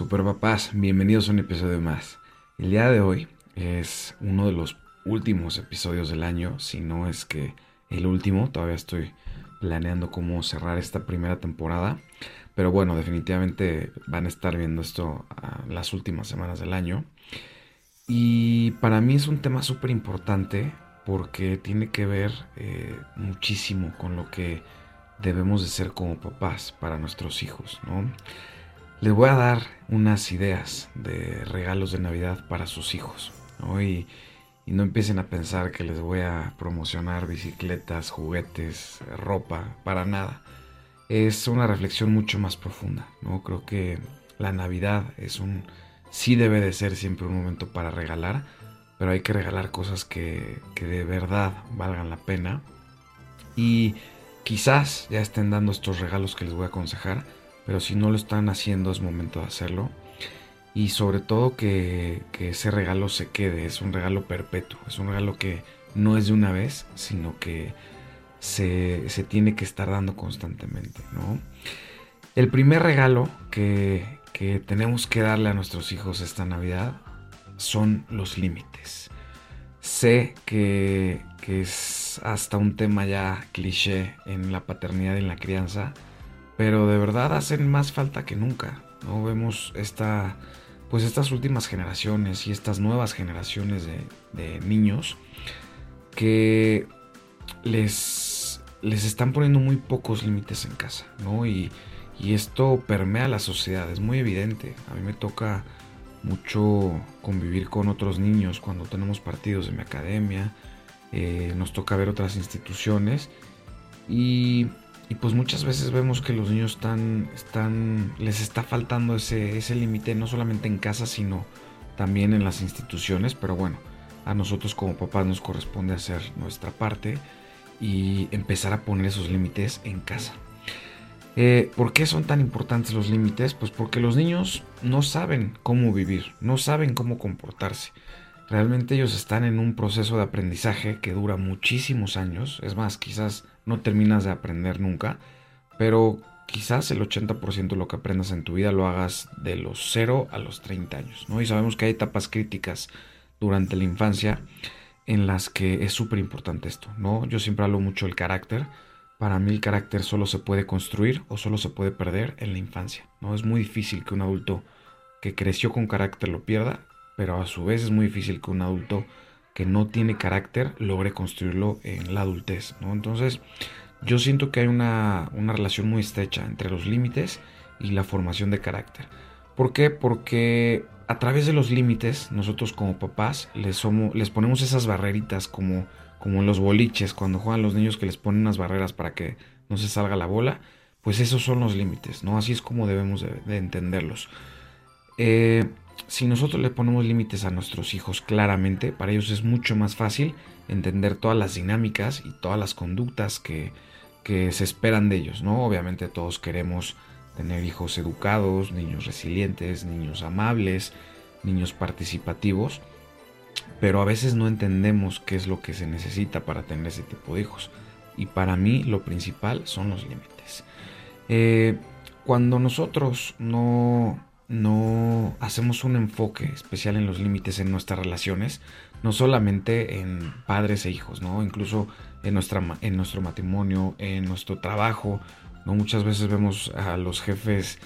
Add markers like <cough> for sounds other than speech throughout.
Super papás, bienvenidos a un episodio más. El día de hoy es uno de los últimos episodios del año, si no es que el último, todavía estoy planeando cómo cerrar esta primera temporada, pero bueno, definitivamente van a estar viendo esto las últimas semanas del año. Y para mí es un tema súper importante porque tiene que ver eh, muchísimo con lo que debemos de ser como papás para nuestros hijos, ¿no? Les voy a dar unas ideas de regalos de Navidad para sus hijos, ¿no? Y, y no empiecen a pensar que les voy a promocionar bicicletas, juguetes, ropa, para nada. Es una reflexión mucho más profunda, ¿no? Creo que la Navidad es un sí debe de ser siempre un momento para regalar, pero hay que regalar cosas que, que de verdad valgan la pena. Y quizás ya estén dando estos regalos que les voy a aconsejar, pero si no lo están haciendo es momento de hacerlo. Y sobre todo que, que, ese regalo se quede, es un regalo perpetuo, es un regalo que no es de una vez, sino que se, se tiene que estar dando constantemente. ¿no? El primer regalo que, que tenemos que darle a nuestros hijos esta Navidad son los límites. Sé que, es hasta un tema ya cliché en la paternidad y en la crianza, pero de verdad hacen más falta que nunca. ¿no? Vemos esta, pues estas últimas generaciones y estas nuevas generaciones de, niños que les, les están poniendo muy pocos límites en casa, ¿no? Y, y esto permea la sociedad, es muy evidente. A mí me toca mucho convivir con otros niños cuando tenemos partidos de mi academia, eh, nos toca ver otras instituciones y, pues muchas veces vemos que los niños están, están les está faltando ese, ese límite no solamente en casa sino también en las instituciones, pero bueno, a nosotros como papás nos corresponde hacer nuestra parte y empezar a poner esos límites en casa. Eh, ¿Por qué son tan importantes los límites? Pues porque los niños no saben cómo vivir, no saben cómo comportarse. Realmente ellos están en un proceso de aprendizaje que dura muchísimos años. Es más, quizás no terminas de aprender nunca, pero quizás el 80% de lo que aprendas en tu vida lo hagas de los 0 a los 30 años. ¿no? Y sabemos que hay etapas críticas durante la infancia en las que es súper importante esto. ¿no? Yo siempre hablo mucho del carácter para mí el carácter solo se puede construir o solo se puede perder en la infancia. ¿no? Es muy difícil que un adulto que creció con carácter lo pierda, pero a su vez es muy difícil que un adulto que no tiene carácter logre construirlo en la adultez. ¿no? Entonces yo siento que hay una, una relación muy estrecha entre los límites y la formación de carácter. ¿Por qué? Porque a través de los límites, nosotros como papás les, somos, les ponemos esas barreritas como como en los boliches, cuando juegan los niños que les ponen unas barreras para que no se salga la bola, pues esos son los límites, ¿no? Así es como debemos de, entenderlos. Eh, si nosotros le ponemos límites a nuestros hijos claramente, para ellos es mucho más fácil entender todas las dinámicas y todas las conductas que, que se esperan de ellos, ¿no? Obviamente todos queremos tener hijos educados, niños resilientes, niños amables, niños participativos, pero a veces no entendemos qué es lo que se necesita para tener ese tipo de hijos. Y para mí lo principal son los límites. Eh, cuando nosotros no, no hacemos un enfoque especial en los límites en nuestras relaciones, no solamente en padres e hijos, ¿no? incluso en, nuestra, en nuestro matrimonio, en nuestro trabajo, ¿no? muchas veces vemos a los jefes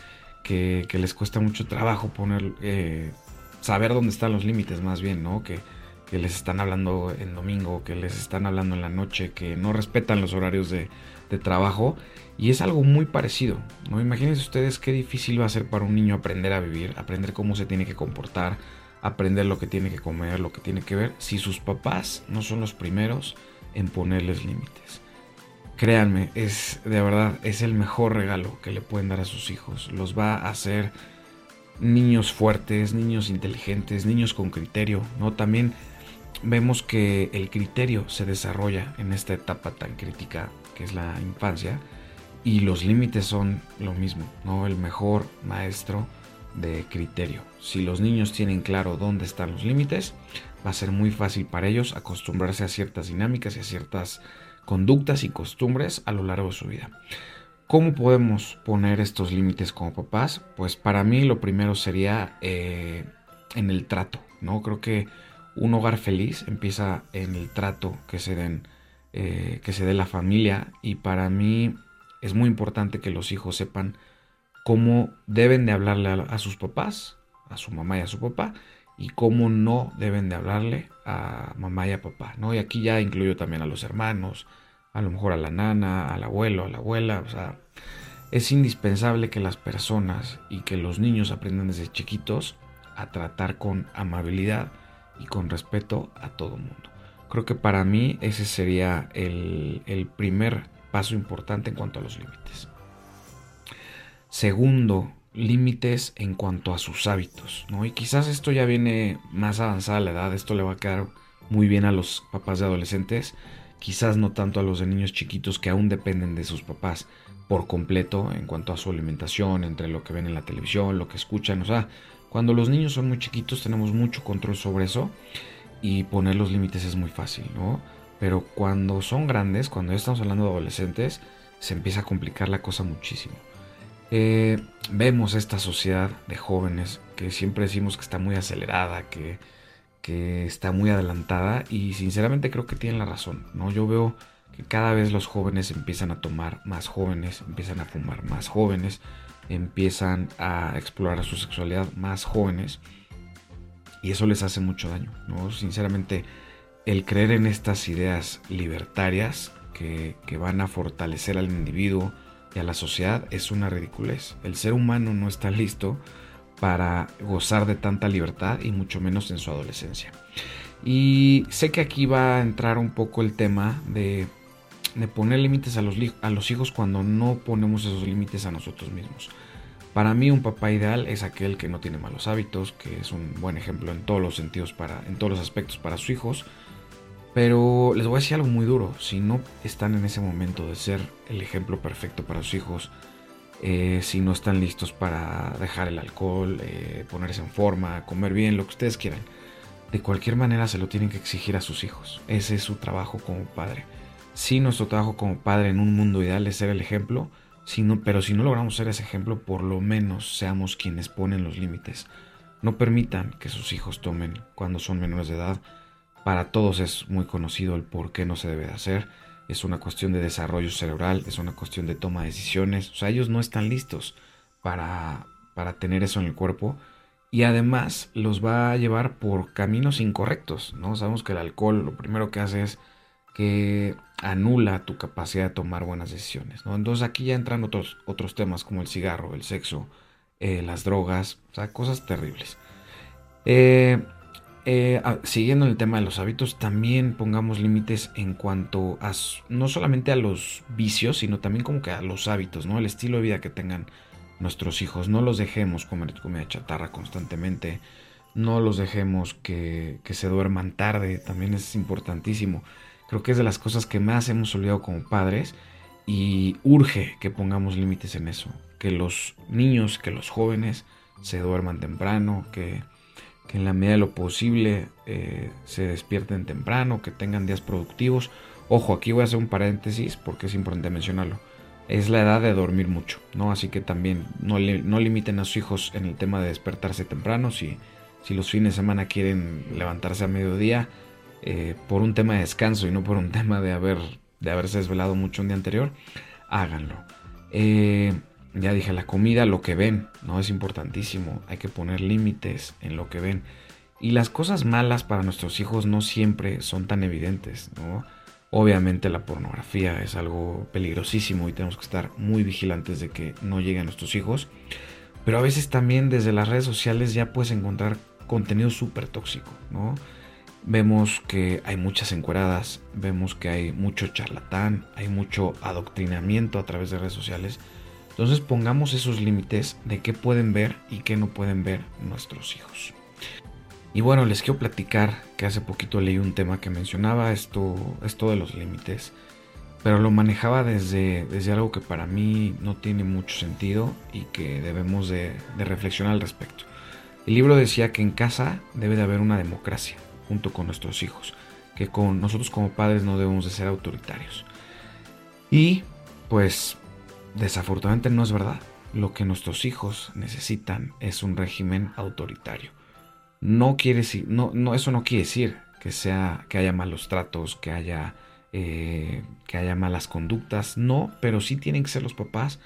que, les cuesta mucho trabajo poner, eh, saber dónde están los límites más bien, ¿no? Que, que les están hablando en domingo, que les están hablando en la noche, que no respetan los horarios de, trabajo. Y es algo muy parecido. ¿no? Imagínense ustedes qué difícil va a ser para un niño aprender a vivir, aprender cómo se tiene que comportar, aprender lo que tiene que comer, lo que tiene que ver, si sus papás no son los primeros en ponerles límites. Créanme, es de verdad, es el mejor regalo que le pueden dar a sus hijos. Los va a hacer niños fuertes, niños inteligentes, niños con criterio, ¿no? También vemos que el criterio se desarrolla en esta etapa tan crítica que es la infancia y los límites son lo mismo, ¿no? El mejor maestro de criterio. Si los niños tienen claro dónde están los límites, va a ser muy fácil para ellos acostumbrarse a ciertas dinámicas y a ciertas conductas y costumbres a lo largo de su vida. ¿Cómo podemos poner estos límites como papás? Pues para mí lo primero sería eh, en el trato, ¿no? Creo que un hogar feliz empieza en el trato que se den, eh, que se dé la familia y para mí es muy importante que los hijos sepan cómo deben de hablarle a, sus papás, a su mamá y a su papá y cómo no deben de hablarle a mamá y a papá, ¿no? Y aquí ya incluyo también a los hermanos, a lo mejor a la nana, al abuelo, a la abuela, o sea, es indispensable que las personas y que los niños aprendan desde chiquitos a tratar con amabilidad y con respeto a todo mundo. Creo que para mí ese sería el, primer paso importante en cuanto a los límites. Segundo, límites en cuanto a sus hábitos, ¿no? Y quizás esto ya viene más avanzada la edad, esto le va a quedar muy bien a los papás de adolescentes, quizás no tanto a los de niños chiquitos que aún dependen de sus papás por completo en cuanto a su alimentación, entre lo que ven en la televisión, lo que escuchan, o sea, cuando los niños son muy chiquitos tenemos mucho control sobre eso y poner los límites es muy fácil, ¿no? Pero cuando son grandes, cuando ya estamos hablando de adolescentes, se empieza a complicar la cosa muchísimo. Eh, vemos esta sociedad de jóvenes que siempre decimos que está muy acelerada, que que está muy adelantada y sinceramente creo que tienen la razón, ¿no? Yo veo que cada vez los jóvenes empiezan a tomar más jóvenes, empiezan a fumar más jóvenes, empiezan a explorar su sexualidad más jóvenes y eso les hace mucho daño, ¿no? Sinceramente, el creer en estas ideas libertarias que, que van a fortalecer al individuo y a la sociedad es una ridiculez. El ser humano no está listo para gozar de tanta libertad y mucho menos en su adolescencia. Y sé que aquí va a entrar un poco el tema de, poner límites a los, a los hijos cuando no ponemos esos límites a nosotros mismos. Para mí un papá ideal es aquel que no tiene malos hábitos, que es un buen ejemplo en todos los sentidos, para, en todos los aspectos para sus hijos. Pero les voy a decir algo muy duro, si no están en ese momento de ser el ejemplo perfecto para sus hijos, eh, si no están listos para dejar el alcohol, eh, ponerse en forma, comer bien, lo que ustedes quieran. De cualquier manera se lo tienen que exigir a sus hijos. Ese es su trabajo como padre. Si nuestro trabajo como padre en un mundo ideal es ser el ejemplo, pero si no logramos ser ese ejemplo, por lo menos seamos quienes ponen los límites. No permitan que sus hijos tomen cuando son menores de edad. Para todos es muy conocido el por qué no se debe de hacer es una cuestión de desarrollo cerebral, es una cuestión de toma de decisiones. O sea, ellos no están listos para, para tener eso en el cuerpo y además los va a llevar por caminos incorrectos, ¿no? Sabemos que el alcohol lo primero que hace es que anula tu capacidad de tomar buenas decisiones. Entonces aquí ya entran otros, otros temas como el cigarro, el sexo, eh, las drogas, o sea, cosas terribles. Eh, eh, siguiendo el tema de los hábitos, también pongamos límites en cuanto a no solamente a los vicios, sino también como que a los hábitos, ¿no? El estilo de vida que tengan nuestros hijos. No los dejemos comer comida chatarra constantemente. No los dejemos que se duerman tarde. También es importantísimo. Creo que es de las cosas que más hemos olvidado como padres. Y urge que pongamos límites en eso. Que los niños, que los jóvenes se duerman temprano, que en la medida de lo posible eh, se despierten temprano, que tengan días productivos. Ojo, aquí voy a hacer un paréntesis porque es importante mencionarlo. Es la edad de dormir mucho, ¿no? Así que también no, no limiten a sus hijos en el tema de despertarse temprano. Si, si los fines de semana quieren levantarse a mediodía eh, por un tema de descanso y no por un <laughs> tema de, haber, de haberse desvelado mucho un día anterior, háganlo. Eh, ya dije, la comida, lo que ven, ¿no? Es importantísimo. Hay que poner límites en lo que ven. Y las cosas malas para nuestros hijos no siempre son tan evidentes, ¿no? Obviamente la pornografía es algo peligrosísimo y tenemos que estar muy vigilantes de que no llegue a nuestros hijos. Pero a veces también desde las redes sociales ya puedes encontrar contenido súper tóxico, ¿no? Vemos que hay muchas encueradas, vemos que hay mucho charlatán, hay mucho adoctrinamiento a través de redes sociales entonces pongamos esos límites de qué pueden ver y qué no pueden ver nuestros hijos. Y bueno, les quiero platicar que hace poquito leí un tema que mencionaba esto, esto de los límites, pero lo manejaba desde, desde algo que para mí no tiene mucho sentido y que debemos de, reflexionar al respecto. El libro decía que en casa debe de haber una democracia junto con nuestros hijos, que con nosotros como padres no debemos de ser autoritarios. Y pues desafortunadamente no es verdad. Lo que nuestros hijos necesitan es un régimen autoritario. No quiere decir, no, no, eso no quiere decir que sea, que haya malos tratos, que haya, eh, que haya malas conductas. No, pero sí tienen que ser los papás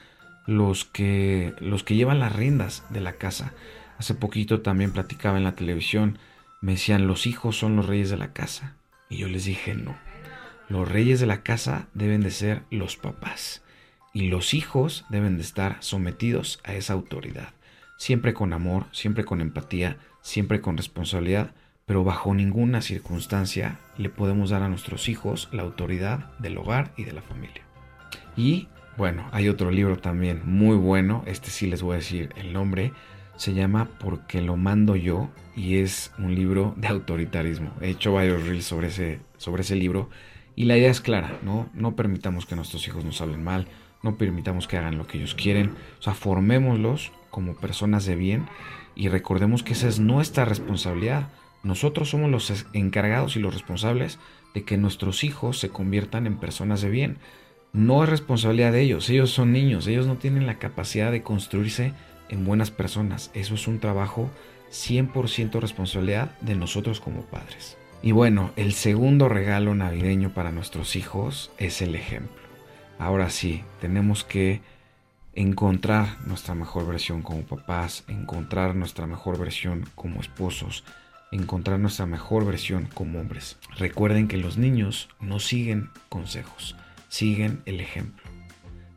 los que, los que llevan las riendas de la casa. Hace poquito también platicaba en la televisión, me decían, los hijos son los reyes de la casa. Y yo les dije, no, los reyes de la casa deben de ser los papás y los hijos deben de estar sometidos a esa autoridad, siempre con amor, siempre con empatía, siempre con responsabilidad, pero bajo ninguna circunstancia le podemos dar a nuestros hijos la autoridad del hogar y de la familia. Y bueno, hay otro libro también muy bueno, este sí les voy a decir el nombre, se llama Porque lo mando yo y es un libro de autoritarismo. He hecho varios reels sobre ese, sobre ese libro y la idea es clara, ¿no? No permitamos que nuestros hijos nos hablen mal, no permitamos que hagan lo que ellos quieren, o sea, formémoslos como personas de bien y recordemos que esa es nuestra responsabilidad. Nosotros somos los encargados y los responsables de que nuestros hijos se conviertan en personas de bien. No es responsabilidad de ellos, ellos son niños, ellos no tienen la capacidad de construirse en buenas personas. Eso es un trabajo 100% responsabilidad de nosotros como padres. Y bueno, el segundo regalo navideño para nuestros hijos es el ejemplo. Ahora sí, tenemos que encontrar nuestra mejor versión como papás, encontrar nuestra mejor versión como esposos, encontrar nuestra mejor versión como hombres. Recuerden que los niños no siguen consejos, siguen el ejemplo.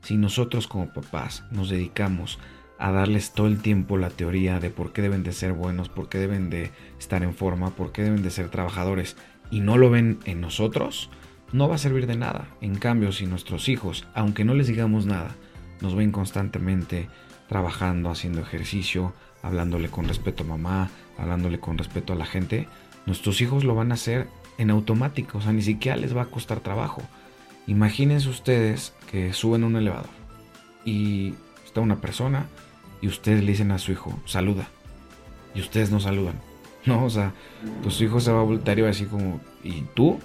Si nosotros como papás nos dedicamos a darles todo el tiempo la teoría de por qué deben de ser buenos, por qué deben de estar en forma, por qué deben de ser trabajadores y no lo ven en nosotros, no va a servir de nada. En cambio, si nuestros hijos, aunque no les digamos nada, nos ven constantemente trabajando, haciendo ejercicio, hablándole con respeto a mamá, hablándole con respeto a la gente, nuestros hijos lo van a hacer en automático, o sea, ni siquiera les va a costar trabajo. Imagínense ustedes que suben un elevador y está una persona y ustedes le dicen a su hijo, saluda. Y ustedes no saludan. <laughs> ¿No? O sea, pues su hijo se va a voltear y va a decir como, ¿y tú?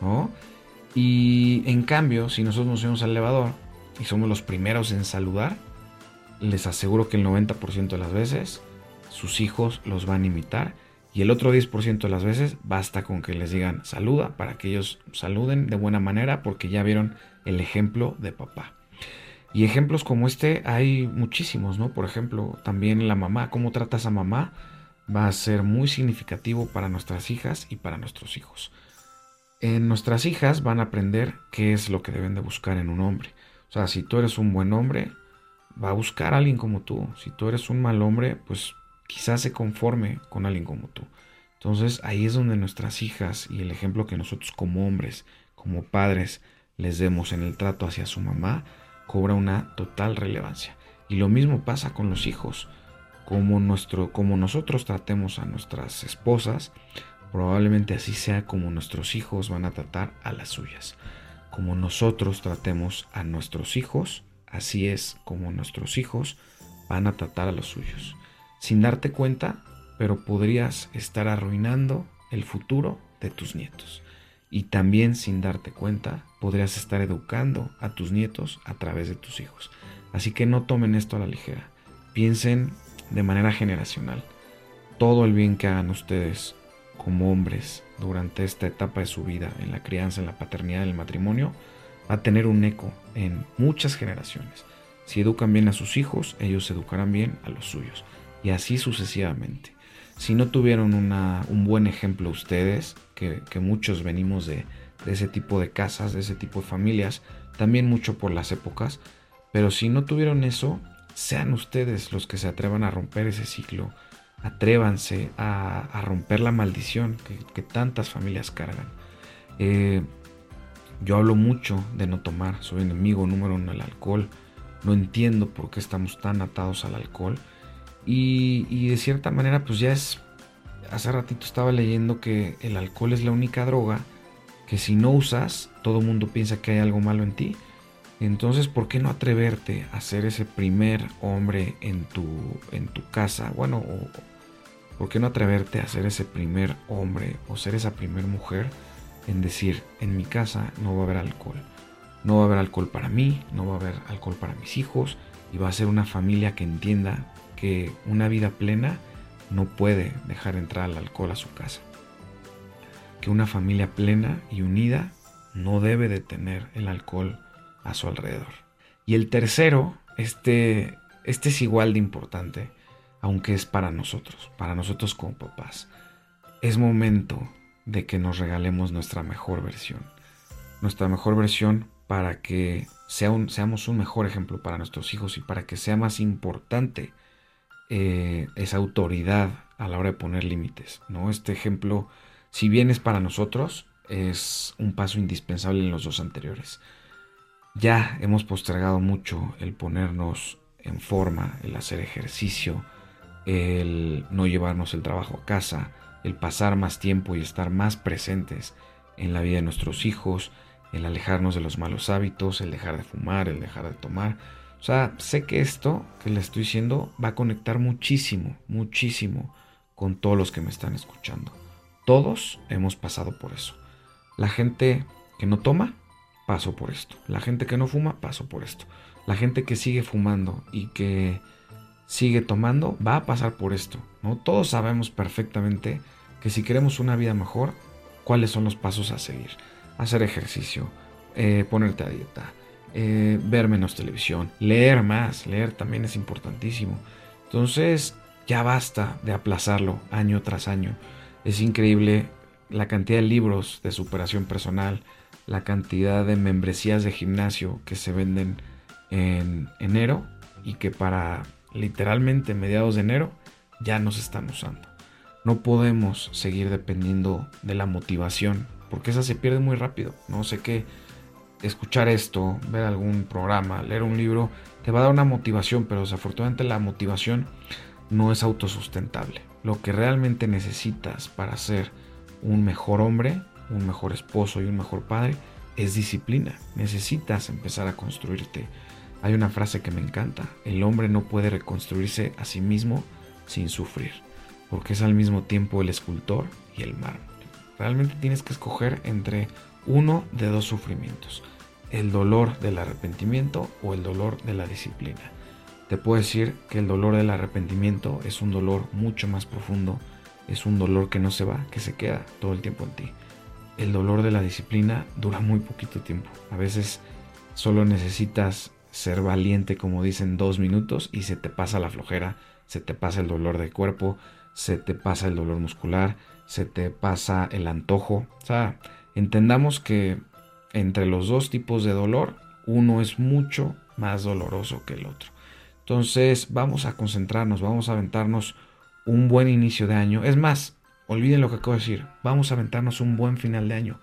¿No? Y en cambio, si nosotros nos subimos al elevador y somos los primeros en saludar, les aseguro que el 90% de las veces sus hijos los van a imitar y el otro 10% de las veces basta con que les digan saluda para que ellos saluden de buena manera porque ya vieron el ejemplo de papá. Y ejemplos como este hay muchísimos, ¿no? Por ejemplo, también la mamá, cómo tratas a mamá va a ser muy significativo para nuestras hijas y para nuestros hijos. En nuestras hijas van a aprender qué es lo que deben de buscar en un hombre. O sea, si tú eres un buen hombre, va a buscar a alguien como tú. Si tú eres un mal hombre, pues quizás se conforme con alguien como tú. Entonces ahí es donde nuestras hijas y el ejemplo que nosotros como hombres, como padres, les demos en el trato hacia su mamá, cobra una total relevancia. Y lo mismo pasa con los hijos. Como, nuestro, como nosotros tratemos a nuestras esposas, probablemente así sea como nuestros hijos van a tratar a las suyas. Como nosotros tratemos a nuestros hijos, así es como nuestros hijos van a tratar a los suyos. Sin darte cuenta, pero podrías estar arruinando el futuro de tus nietos y también sin darte cuenta podrías estar educando a tus nietos a través de tus hijos. Así que no tomen esto a la ligera. Piensen de manera generacional. Todo el bien que hagan ustedes como hombres durante esta etapa de su vida, en la crianza, en la paternidad, en el matrimonio, va a tener un eco en muchas generaciones. Si educan bien a sus hijos, ellos educarán bien a los suyos. Y así sucesivamente si no tuvieron un buen ejemplo ustedes, que, muchos venimos de, ese tipo de casas, de ese tipo de familias, también mucho por las épocas, pero si no tuvieron eso, sean ustedes los que se atrevan a romper ese ciclo, atrévanse a, romper la maldición que, tantas familias cargan. Eh, yo hablo mucho de no tomar, soy enemigo número uno del alcohol, no entiendo por qué estamos tan atados al alcohol y, de cierta manera, pues ya es. Hace ratito estaba leyendo que el alcohol es la única droga que si no usas, todo mundo piensa que hay algo malo en ti. Entonces, ¿por qué no atreverte a ser ese primer hombre en tu, en tu casa? Bueno, ¿por qué no atreverte a ser ese primer hombre o ser esa primer mujer en decir, en mi casa no va a haber alcohol? no va a haber alcohol para mí, no va a haber alcohol para mis hijos y va a ser una familia que entienda que una vida plena no puede dejar entrar el alcohol a su casa. Que una familia plena y unida no debe de tener el alcohol a su alrededor. Y el tercero, este, este es igual de importante, aunque es para nosotros, para nosotros como papás. Es momento de que nos regalemos nuestra mejor versión. Nuestra mejor versión para que sea un, seamos un mejor ejemplo para nuestros hijos y para que sea más importante eh, esa autoridad a la hora de poner límites. ¿no? Este ejemplo, si bien es para nosotros, es un paso indispensable en los dos anteriores. Ya hemos postergado mucho el ponernos en forma, el hacer ejercicio, el no llevarnos el trabajo a casa, el pasar más tiempo y estar más presentes en la vida de nuestros hijos, el alejarnos de los malos hábitos, el dejar de fumar, el dejar de tomar. O sea, sé que esto que le estoy diciendo va a conectar muchísimo, muchísimo con todos los que me están escuchando. Todos hemos pasado por eso. La gente que no toma, pasó por esto. La gente que no fuma, pasó por esto. La gente que sigue fumando y que sigue tomando, va a pasar por esto. ¿no? Todos sabemos perfectamente que si queremos una vida mejor, cuáles son los pasos a seguir. Hacer ejercicio, eh, ponerte a dieta, eh, ver menos televisión, leer más, leer también es importantísimo. Entonces, ya basta de aplazarlo año tras año. Es increíble la cantidad de libros de superación personal, la cantidad de membresías de gimnasio que se venden en enero y que para literalmente mediados de enero ya nos están usando. No podemos seguir dependiendo de la motivación porque esa se pierde muy rápido. No sé qué escuchar esto, ver algún programa, leer un libro, te va a dar una motivación, pero desafortunadamente la motivación no es autosustentable. Lo que realmente necesitas para ser un mejor hombre, un mejor esposo y un mejor padre es disciplina. Necesitas empezar a construirte. Hay una frase que me encanta. El hombre no puede reconstruirse a sí mismo sin sufrir, porque es al mismo tiempo el escultor y el mármol. Realmente tienes que escoger entre uno de dos sufrimientos, el dolor del arrepentimiento o el dolor de la disciplina. Te puedo decir que el dolor del arrepentimiento es un dolor mucho más profundo es un dolor que no se va, que se queda todo el tiempo en ti. El dolor de la disciplina dura muy poquito tiempo. A veces solo necesitas ser valiente, como dicen, dos minutos y se te pasa la flojera, se te pasa el dolor de cuerpo, se te pasa el dolor muscular, se te pasa el antojo. O sea, entendamos que entre los dos tipos de dolor, uno es mucho más doloroso que el otro. Entonces vamos a concentrarnos, vamos a aventarnos un buen inicio de año. Es más, olviden lo que acabo de decir. Vamos a aventarnos un buen final de año.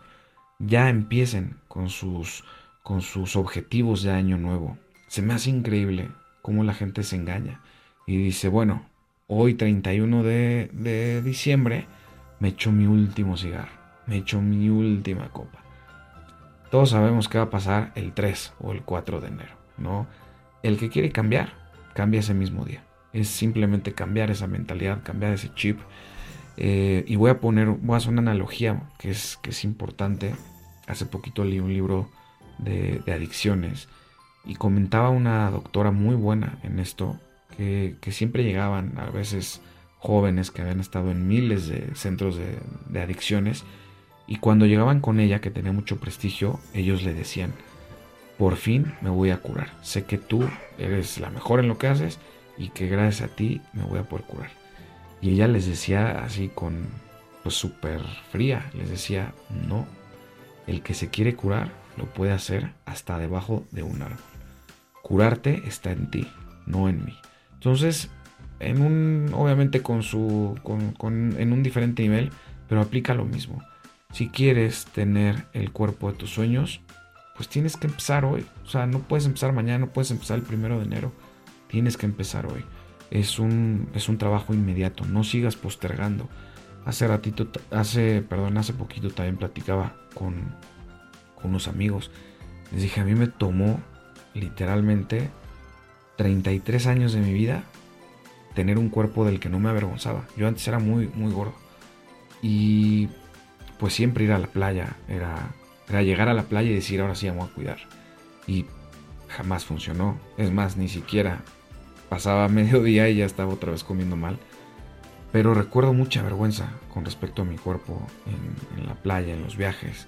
Ya empiecen con sus, con sus objetivos de año nuevo. Se me hace increíble cómo la gente se engaña y dice, bueno, hoy 31 de, de diciembre me echo mi último cigarro, me echo mi última copa. Todos sabemos qué va a pasar el 3 o el 4 de enero, ¿no? El que quiere cambiar, cambia ese mismo día es simplemente cambiar esa mentalidad, cambiar ese chip. Eh, y voy a poner, voy a hacer una analogía que es, que es importante. Hace poquito leí un libro de, adicciones y comentaba una doctora muy buena en esto, que, siempre llegaban a veces jóvenes que habían estado en miles de centros de, de adicciones y cuando llegaban con ella, que tenía mucho prestigio, ellos le decían, por fin me voy a curar. Sé que tú eres la mejor en lo que haces y que gracias a ti me voy a poder curar. Y ella les decía así con, pues súper fría, les decía, no, el que se quiere curar lo puede hacer hasta debajo de un árbol. Curarte está en ti, no en mí. Entonces, en un, obviamente con su, con, en un diferente nivel, pero aplica lo mismo. Si quieres tener el cuerpo de tus sueños, pues tienes que empezar hoy. O sea, no puedes empezar mañana, no puedes empezar el primero de enero Tienes que empezar hoy. Es un, es un trabajo inmediato. No sigas postergando. Hace ratito, hace, perdón, hace poquito también platicaba con, con unos amigos. Les dije, a mí me tomó literalmente 33 años de mi vida tener un cuerpo del que no me avergonzaba. Yo antes era muy, muy gordo. Y pues siempre ir a la playa era, era llegar a la playa y decir, ahora sí, vamos a cuidar. y jamás funcionó. Es más, ni siquiera pasaba <laughs> mediodía y ya estaba otra vez comiendo mal. Pero recuerdo mucha vergüenza con respecto a mi cuerpo en, en la playa, en los viajes.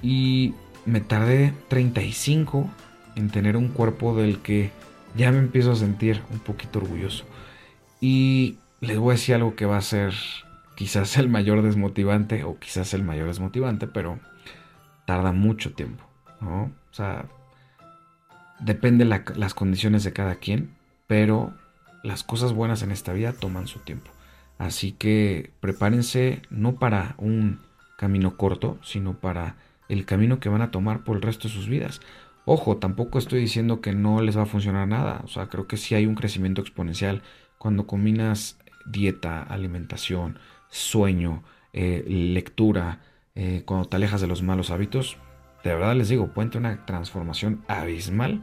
Y me tardé 35 en tener un cuerpo del que ya me empiezo a sentir un poquito orgulloso. Y les voy a decir algo que va a ser quizás el mayor desmotivante o quizás el mayor desmotivante, pero tarda mucho tiempo. O sea, depende las condiciones de cada quien, pero las cosas buenas en esta vida toman su tiempo. Así que prepárense no para un camino corto, sino para el camino que van a tomar por el resto de sus vidas. Ojo, tampoco estoy diciendo que no les va a funcionar nada. O sea, creo que sí hay un crecimiento exponencial cuando combinas dieta, alimentación, sueño, eh, lectura, eh, cuando te alejas de los malos hábitos. De verdad les digo, puede tener una transformación abismal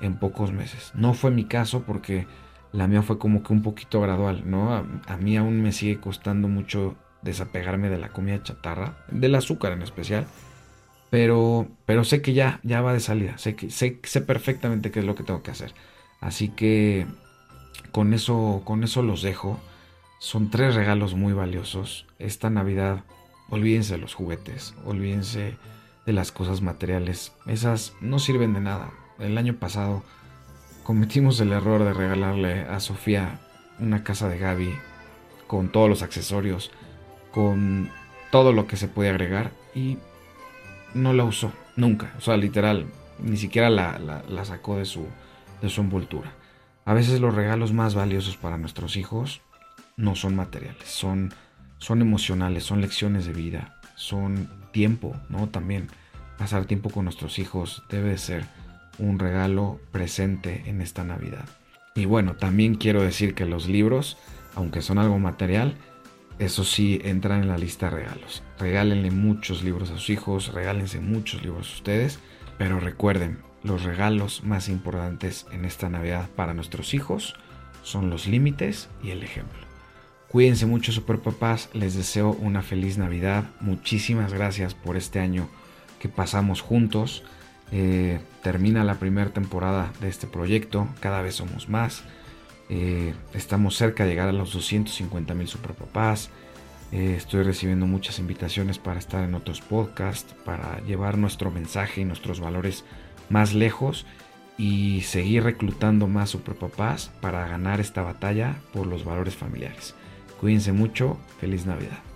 en pocos meses. No fue mi caso porque la mía fue como que un poquito gradual, ¿no? A, mí aún me sigue costando mucho desapegarme de la comida chatarra, del azúcar en especial. Pero, pero sé que ya, ya va de salida, sé, que, sé, sé perfectamente qué es lo que tengo que hacer. Así que con eso, con eso los dejo. Son tres regalos muy valiosos. Esta Navidad, olvídense de los juguetes, olvídense de las cosas materiales. Esas no sirven de nada. El año pasado cometimos el error de regalarle a Sofía una casa de Gaby con todos los accesorios, con todo lo que se puede agregar y no la usó, nunca. O sea, literal, ni siquiera la, la, sacó de su, de su envoltura. A veces los regalos más valiosos para nuestros hijos no son materiales, son, son emocionales, son lecciones de vida, son tiempo, ¿no? También pasar tiempo con nuestros hijos debe ser un regalo presente en esta Navidad. Y bueno, también quiero decir que los libros, aunque son algo material, eso sí entran en la lista de regalos. Regálenle muchos libros a sus hijos, regálense muchos libros a ustedes, pero recuerden, los regalos más importantes en esta Navidad para nuestros hijos son los límites y el ejemplo. Cuídense mucho, super papás. Les deseo una feliz Navidad. Muchísimas gracias por este año que pasamos juntos. Eh, termina la primera temporada de este proyecto, cada vez somos más. Eh, estamos cerca de llegar a los 250 mil superpapás. Eh, estoy recibiendo muchas invitaciones para estar en otros podcasts, para llevar nuestro mensaje y nuestros valores más lejos y seguir reclutando más superpapás para ganar esta batalla por los valores familiares. Cuídense mucho, feliz Navidad.